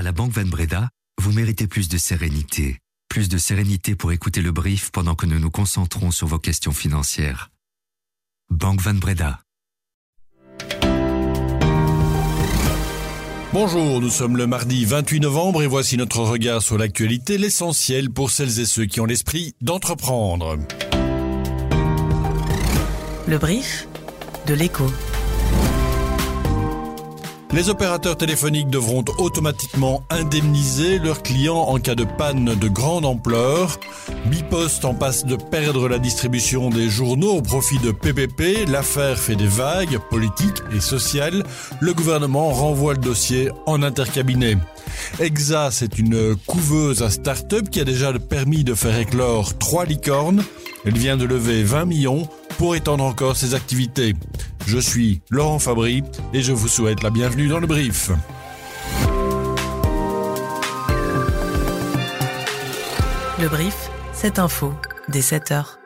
À la Banque Van Breda, vous méritez plus de sérénité. Plus de sérénité pour écouter le brief pendant que nous nous concentrons sur vos questions financières. Banque Van Breda. Bonjour, nous sommes le mardi 28 novembre et voici notre regard sur l'actualité, l'essentiel pour celles et ceux qui ont l'esprit d'entreprendre. Le brief de l'écho. Les opérateurs téléphoniques devront automatiquement indemniser leurs clients en cas de panne de grande ampleur. Bipost en passe de perdre la distribution des journaux au profit de PPP. L'affaire fait des vagues politiques et sociales. Le gouvernement renvoie le dossier en intercabinet. Exa, c'est une couveuse à start-up qui a déjà permis de faire éclore trois licornes. Elle vient de lever 20 millions pour étendre encore ses activités. Je suis Laurent Fabry et je vous souhaite la bienvenue dans le brief. Le brief, cette info, dès 7 heures.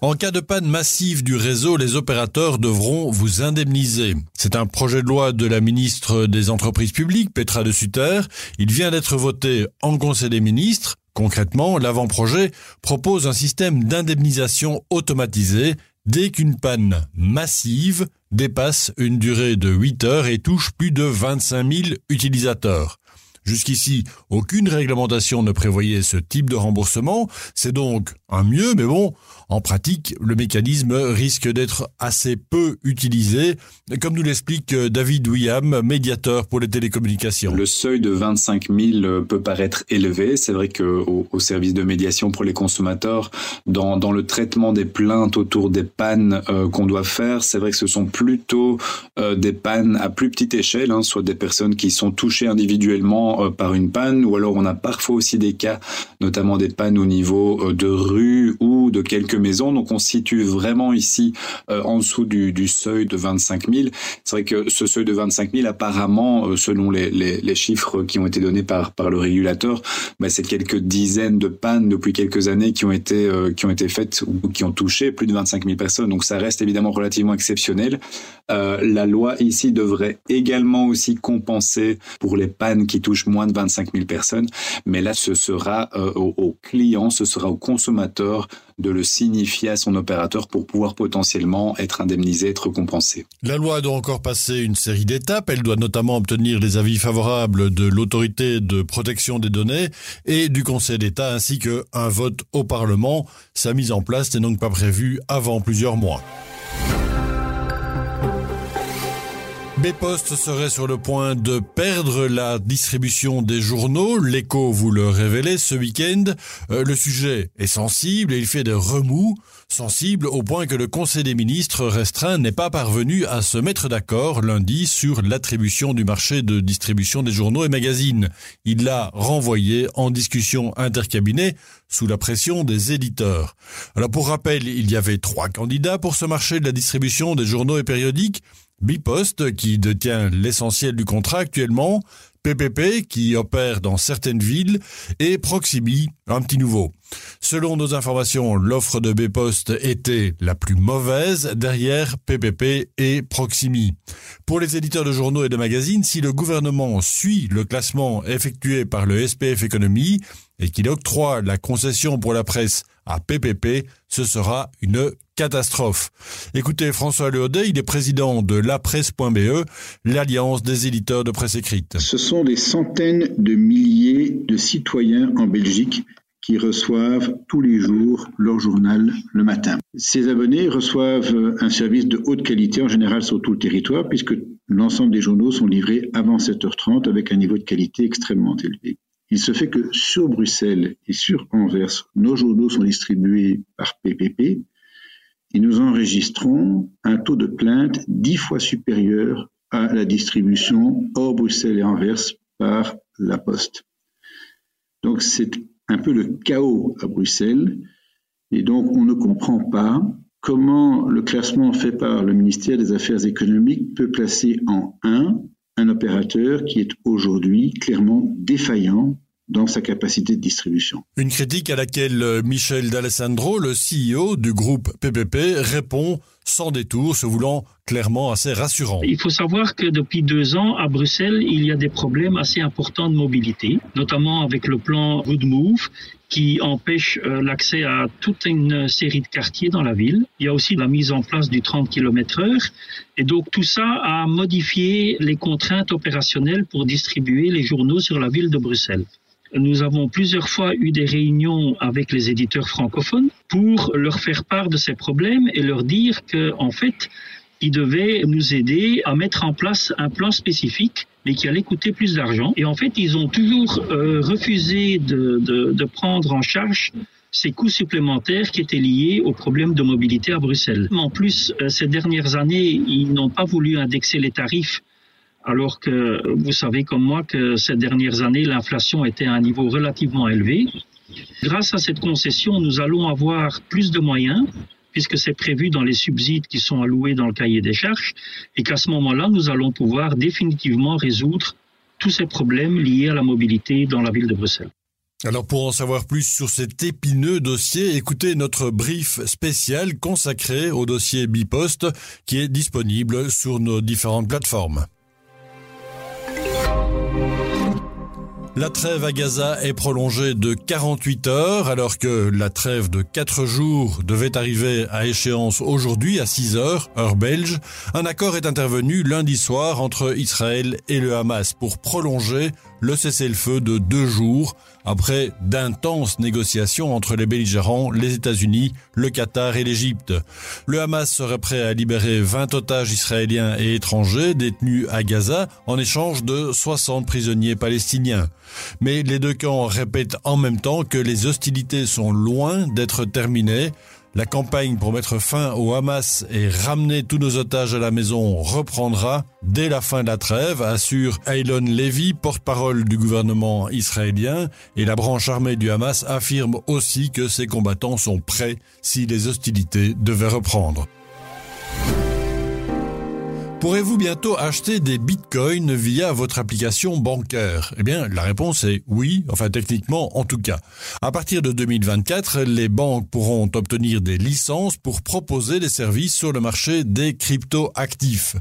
En cas de panne massive du réseau, les opérateurs devront vous indemniser. C'est un projet de loi de la ministre des Entreprises publiques, Petra de Sutter. Il vient d'être voté en Conseil des ministres. Concrètement, l'avant-projet propose un système d'indemnisation automatisé dès qu'une panne massive dépasse une durée de 8 heures et touche plus de 25 000 utilisateurs. Jusqu'ici, aucune réglementation ne prévoyait ce type de remboursement. C'est donc un mieux, mais bon, en pratique, le mécanisme risque d'être assez peu utilisé, comme nous l'explique David William, médiateur pour les télécommunications. Le seuil de 25 000 peut paraître élevé. C'est vrai qu'au au service de médiation pour les consommateurs, dans, le traitement des plaintes autour des pannes euh, qu'on doit faire, c'est vrai que ce sont plutôt euh, des pannes à plus petite échelle, hein, soit des personnes qui sont touchées individuellement euh, par une panne, ou alors on a parfois aussi des cas, notamment des pannes au niveau de rue ou de quelques maisons. Donc on se situe vraiment ici euh, en dessous du, seuil de 25 000. C'est vrai que ce seuil de 25 000, apparemment, euh, selon les, chiffres qui ont été donnés par, le régulateur, bah, c'est quelques dizaines de pannes depuis quelques années qui ont été, euh, qui ont été faites ou qui ont touché plus de 25 000 personnes. Donc ça reste évidemment relativement exceptionnel. La loi ici devrait également aussi compenser pour les pannes qui touchent moins de 25 000 personnes. Mais là, ce sera euh, au, au client, ce sera au de le signifier à son opérateur pour pouvoir potentiellement être indemnisé, être compensé. La loi doit encore passer une série d'étapes. Elle doit notamment obtenir les avis favorables de l'autorité de protection des données et du Conseil d'État ainsi qu'un vote au Parlement. Sa mise en place n'est donc pas prévue avant plusieurs mois. Bpost serait sur le point de perdre la distribution des journaux. L'écho vous le révélait ce week-end. Euh, le sujet est sensible et il fait des remous, sensibles au point que le Conseil des ministres restreint n'est pas parvenu à se mettre d'accord lundi sur l'attribution du marché de distribution des journaux et magazines. Il l'a renvoyé en discussion intercabinet sous la pression des éditeurs. Alors pour rappel, il y avait trois candidats pour ce marché de la distribution des journaux et périodiques. Bipost, qui détient l'essentiel du contrat actuellement, PPP, qui opère dans certaines villes, et Proximi, un petit nouveau. Selon nos informations, l'offre de Bpost était la plus mauvaise derrière PPP et Proximi. Pour les éditeurs de journaux et de magazines, si le gouvernement suit le classement effectué par le SPF Économie et qu'il octroie la concession pour la presse à PPP, ce sera une catastrophe. Écoutez François Leaudet, il est président de lapresse.be, l'alliance des éditeurs de presse écrite. Ce sont des centaines de milliers de citoyens en Belgique qui reçoivent tous les jours leur journal le matin. Ces abonnés reçoivent un service de haute qualité en général sur tout le territoire puisque l'ensemble des journaux sont livrés avant 7h30 avec un niveau de qualité extrêmement élevé. Il se fait que sur Bruxelles et sur Anvers, nos journaux sont distribués par PPP et nous enregistrons un taux de plainte dix fois supérieur à la distribution hors Bruxelles et Anvers par la Poste. Donc c'est un peu le chaos à Bruxelles et donc on ne comprend pas comment le classement fait par le ministère des Affaires économiques peut placer en 1 un opérateur qui est aujourd'hui clairement défaillant dans sa capacité de distribution. Une critique à laquelle Michel D'Alessandro, le CEO du groupe PPP, répond sans détour, se voulant clairement assez rassurant. Il faut savoir que depuis deux ans, à Bruxelles, il y a des problèmes assez importants de mobilité, notamment avec le plan Good Move qui empêche euh, l'accès à toute une série de quartiers dans la ville. Il y a aussi la mise en place du 30 km heure. Et donc tout ça a modifié les contraintes opérationnelles pour distribuer les journaux sur la ville de Bruxelles. Nous avons plusieurs fois eu des réunions avec les éditeurs francophones pour leur faire part de ces problèmes et leur dire que, en fait, ils devaient nous aider à mettre en place un plan spécifique mais qui allait coûter plus d'argent. Et en fait, ils ont toujours euh, refusé de, de, prendre en charge ces coûts supplémentaires qui étaient liés aux problèmes de mobilité à Bruxelles. En plus, euh, ces dernières années, ils n'ont pas voulu indexer les tarifs alors que vous savez comme moi que ces dernières années, l'inflation était à un niveau relativement élevé. Grâce à cette concession, nous allons avoir plus de moyens puisque c'est prévu dans les subsides qui sont alloués dans le cahier des charges, et qu'à ce moment-là, nous allons pouvoir définitivement résoudre tous ces problèmes liés à la mobilité dans la ville de Bruxelles. Alors pour en savoir plus sur cet épineux dossier, écoutez notre brief spécial consacré au dossier Bipost qui est disponible sur nos différentes plateformes. La trêve à Gaza est prolongée de 48 heures alors que la trêve de 4 jours devait arriver à échéance aujourd'hui à 6 heures, heure belge. Un accord est intervenu lundi soir entre Israël et le Hamas pour prolonger le cessez-le-feu de deux jours après d'intenses négociations entre les belligérants, les États-Unis, le Qatar et l'Égypte. Le Hamas serait prêt à libérer 20 otages israéliens et étrangers détenus à Gaza en échange de 60 prisonniers palestiniens. Mais les deux camps répètent en même temps que les hostilités sont loin d'être terminées la campagne pour mettre fin au Hamas et ramener tous nos otages à la maison reprendra dès la fin de la trêve, assure Aylon Levy, porte-parole du gouvernement israélien, et la branche armée du Hamas affirme aussi que ses combattants sont prêts si les hostilités devaient reprendre. Pourrez-vous bientôt acheter des bitcoins via votre application bancaire? Eh bien, la réponse est oui, enfin techniquement en tout cas. À partir de 2024, les banques pourront obtenir des licences pour proposer des services sur le marché des crypto-actifs.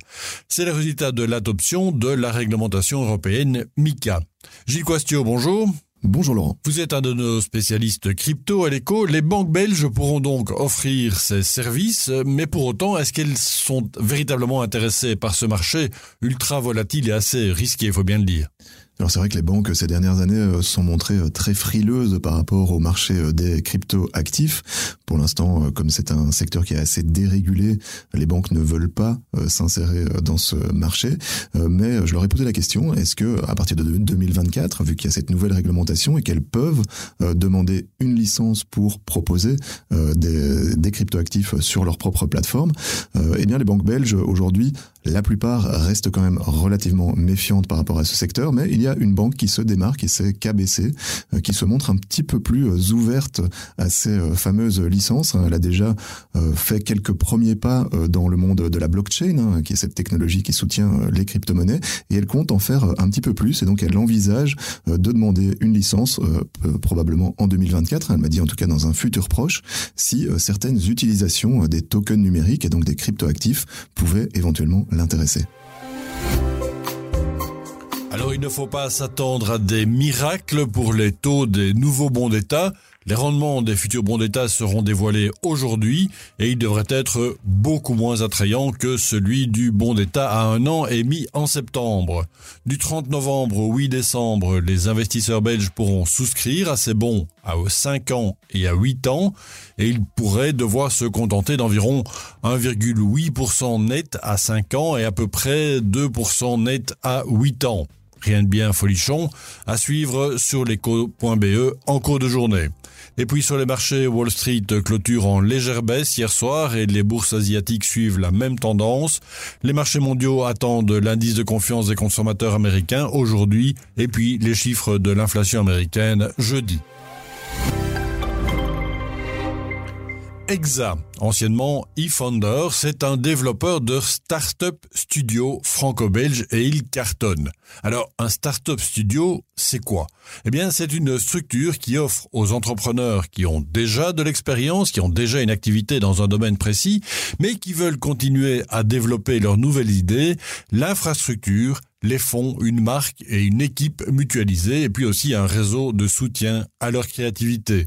C'est le résultat de l'adoption de la réglementation européenne MICA. Gilles Quastio, bonjour. Bonjour Laurent. Vous êtes un de nos spécialistes crypto à l'écho. Les banques belges pourront donc offrir ces services, mais pour autant, est-ce qu'elles sont véritablement intéressées par ce marché ultra volatile et assez risqué, il faut bien le dire? Alors c'est vrai que les banques ces dernières années euh, sont montrées euh, très frileuses par rapport au marché euh, des crypto-actifs. Pour l'instant, comme c'est un secteur qui est assez dérégulé, les banques ne veulent pas s'insérer dans ce marché. Mais je leur ai posé la question est-ce que à partir de 2024, vu qu'il y a cette nouvelle réglementation et qu'elles peuvent demander une licence pour proposer des, des crypto-actifs sur leur propre plateforme, eh bien les banques belges aujourd'hui, la plupart restent quand même relativement méfiantes par rapport à ce secteur, mais il y a une banque qui se démarque et c'est KBC, euh, qui se montre un petit peu plus euh, ouverte à ces euh, fameuses licences. Elle a déjà fait quelques premiers pas dans le monde de la blockchain, hein, qui est cette technologie qui soutient les crypto-monnaies, et elle compte en faire un petit peu plus, et donc elle envisage de demander une licence probablement en 2024, elle m'a dit en tout cas dans un futur proche, si certaines utilisations des tokens numériques et donc des cryptoactifs pouvaient éventuellement Alors il ne faut pas s'attendre à des miracles pour les taux des nouveaux bons d'État. Les rendements des futurs bons d'État seront dévoilés aujourd'hui et ils devraient être beaucoup moins attrayants que celui du bon d'État à un an émis en septembre. Du 30 novembre au 8 décembre, les investisseurs belges pourront souscrire à ces bons à 5 ans et à 8 ans et ils pourraient devoir se contenter d'environ 1,8% net à 5 ans et à peu près 2% net à 8 ans. Rien de bien folichon, à suivre sur l'éco.be en cours de journée. Et puis sur les marchés, Wall Street clôture en légère baisse hier soir et les bourses asiatiques suivent la même tendance. Les marchés mondiaux attendent l'indice de confiance des consommateurs américains aujourd'hui et puis les chiffres de l'inflation américaine jeudi. Exa, anciennement eFounder, c'est un développeur de start-up studio franco-belge et il cartonne. Alors, un start-up studio, c'est quoi? Eh bien, c'est une structure qui offre aux entrepreneurs qui ont déjà de l'expérience, qui ont déjà une activité dans un domaine précis, mais qui veulent continuer à développer leurs nouvelles idées, l'infrastructure les fonds, une marque et une équipe mutualisée, et puis aussi un réseau de soutien à leur créativité.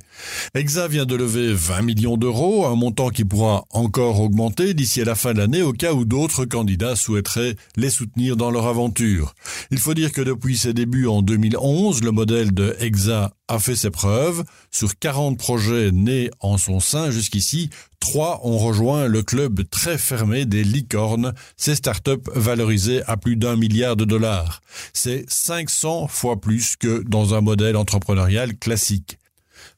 EXA vient de lever 20 millions d'euros, un montant qui pourra encore augmenter d'ici à la fin de l'année au cas où d'autres candidats souhaiteraient les soutenir dans leur aventure. Il faut dire que depuis ses débuts en 2011, le modèle de EXA a fait ses preuves. Sur 40 projets nés en son sein jusqu'ici, trois ont rejoint le club très fermé des licornes, ces startups valorisées à plus d'un milliard de dollars. C'est 500 fois plus que dans un modèle entrepreneurial classique.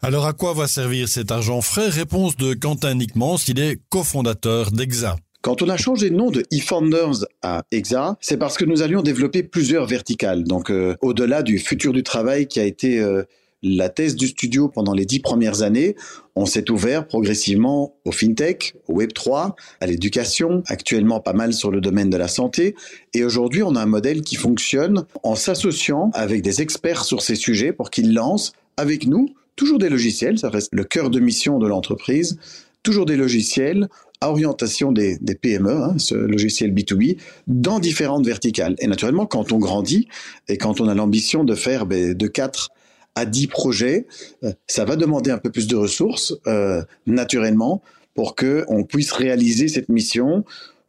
Alors à quoi va servir cet argent frais? Réponse de Quentin Nickmans, il est cofondateur d'EXA. Quand on a changé de nom de eFounders à EXA, c'est parce que nous allions développer plusieurs verticales. Donc, euh, au-delà du futur du travail qui a été euh, la thèse du studio pendant les dix premières années, on s'est ouvert progressivement au fintech, au Web3, à l'éducation, actuellement pas mal sur le domaine de la santé. Et aujourd'hui, on a un modèle qui fonctionne en s'associant avec des experts sur ces sujets pour qu'ils lancent avec nous toujours des logiciels, ça reste le cœur de mission de l'entreprise, toujours des logiciels à orientation des, PME, hein, ce logiciel B2B, dans différentes verticales. Et naturellement, quand on grandit et quand on a l'ambition de faire ben, de 4 à 10 projets, euh, ça va demander un peu plus de ressources, euh, naturellement, pour qu'on puisse réaliser cette mission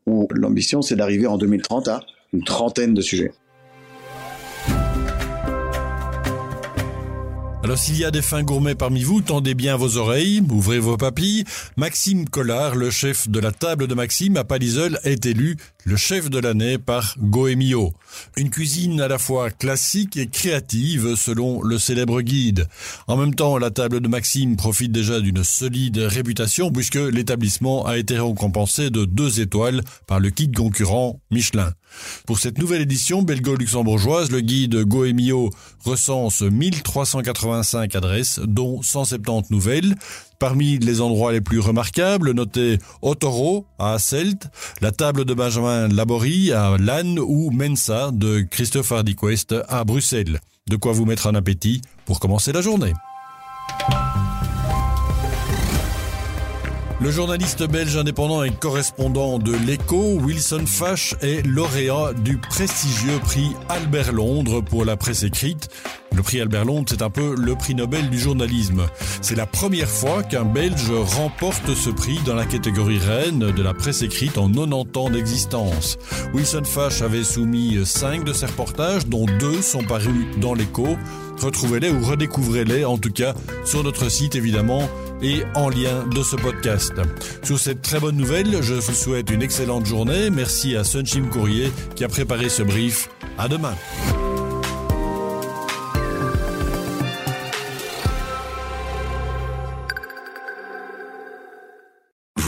où l'ambition, c'est d'arriver en 2030 à une trentaine de sujets. Alors s'il y a des fins gourmets parmi vous, tendez bien vos oreilles, ouvrez vos papilles. Maxime Collard, le chef de la table de Maxime à Palisol, est élu le chef de l'année par Goemio. Une cuisine à la fois classique et créative selon le célèbre guide. En même temps, la table de Maxime profite déjà d'une solide réputation puisque l'établissement a été récompensé de deux étoiles par le guide concurrent Michelin. Pour cette nouvelle édition belgo-luxembourgeoise, le guide Goemio recense 1385 adresses, dont 170 nouvelles. Parmi les endroits les plus remarquables, notez Otoro à Asselt, la table de Benjamin Laborie à Lannes ou Mensa de Christopher Diquest à Bruxelles. De quoi vous mettre en appétit pour commencer la journée. Le journaliste belge indépendant et correspondant de l'Echo, Wilson Fash, est lauréat du prestigieux prix Albert Londres pour la presse écrite. Le prix Albert Londres, c'est un peu le prix Nobel du journalisme. C'est la première fois qu'un Belge remporte ce prix dans la catégorie reine de la presse écrite en 90 ans d'existence. Wilson Fash avait soumis cinq de ses reportages, dont deux sont parus dans l'écho. Retrouvez-les ou redécouvrez-les, en tout cas, sur notre site évidemment, et en lien de ce podcast. Sur cette très bonne nouvelle, je vous souhaite une excellente journée. Merci à Sunchim Courrier qui a préparé ce brief. À demain.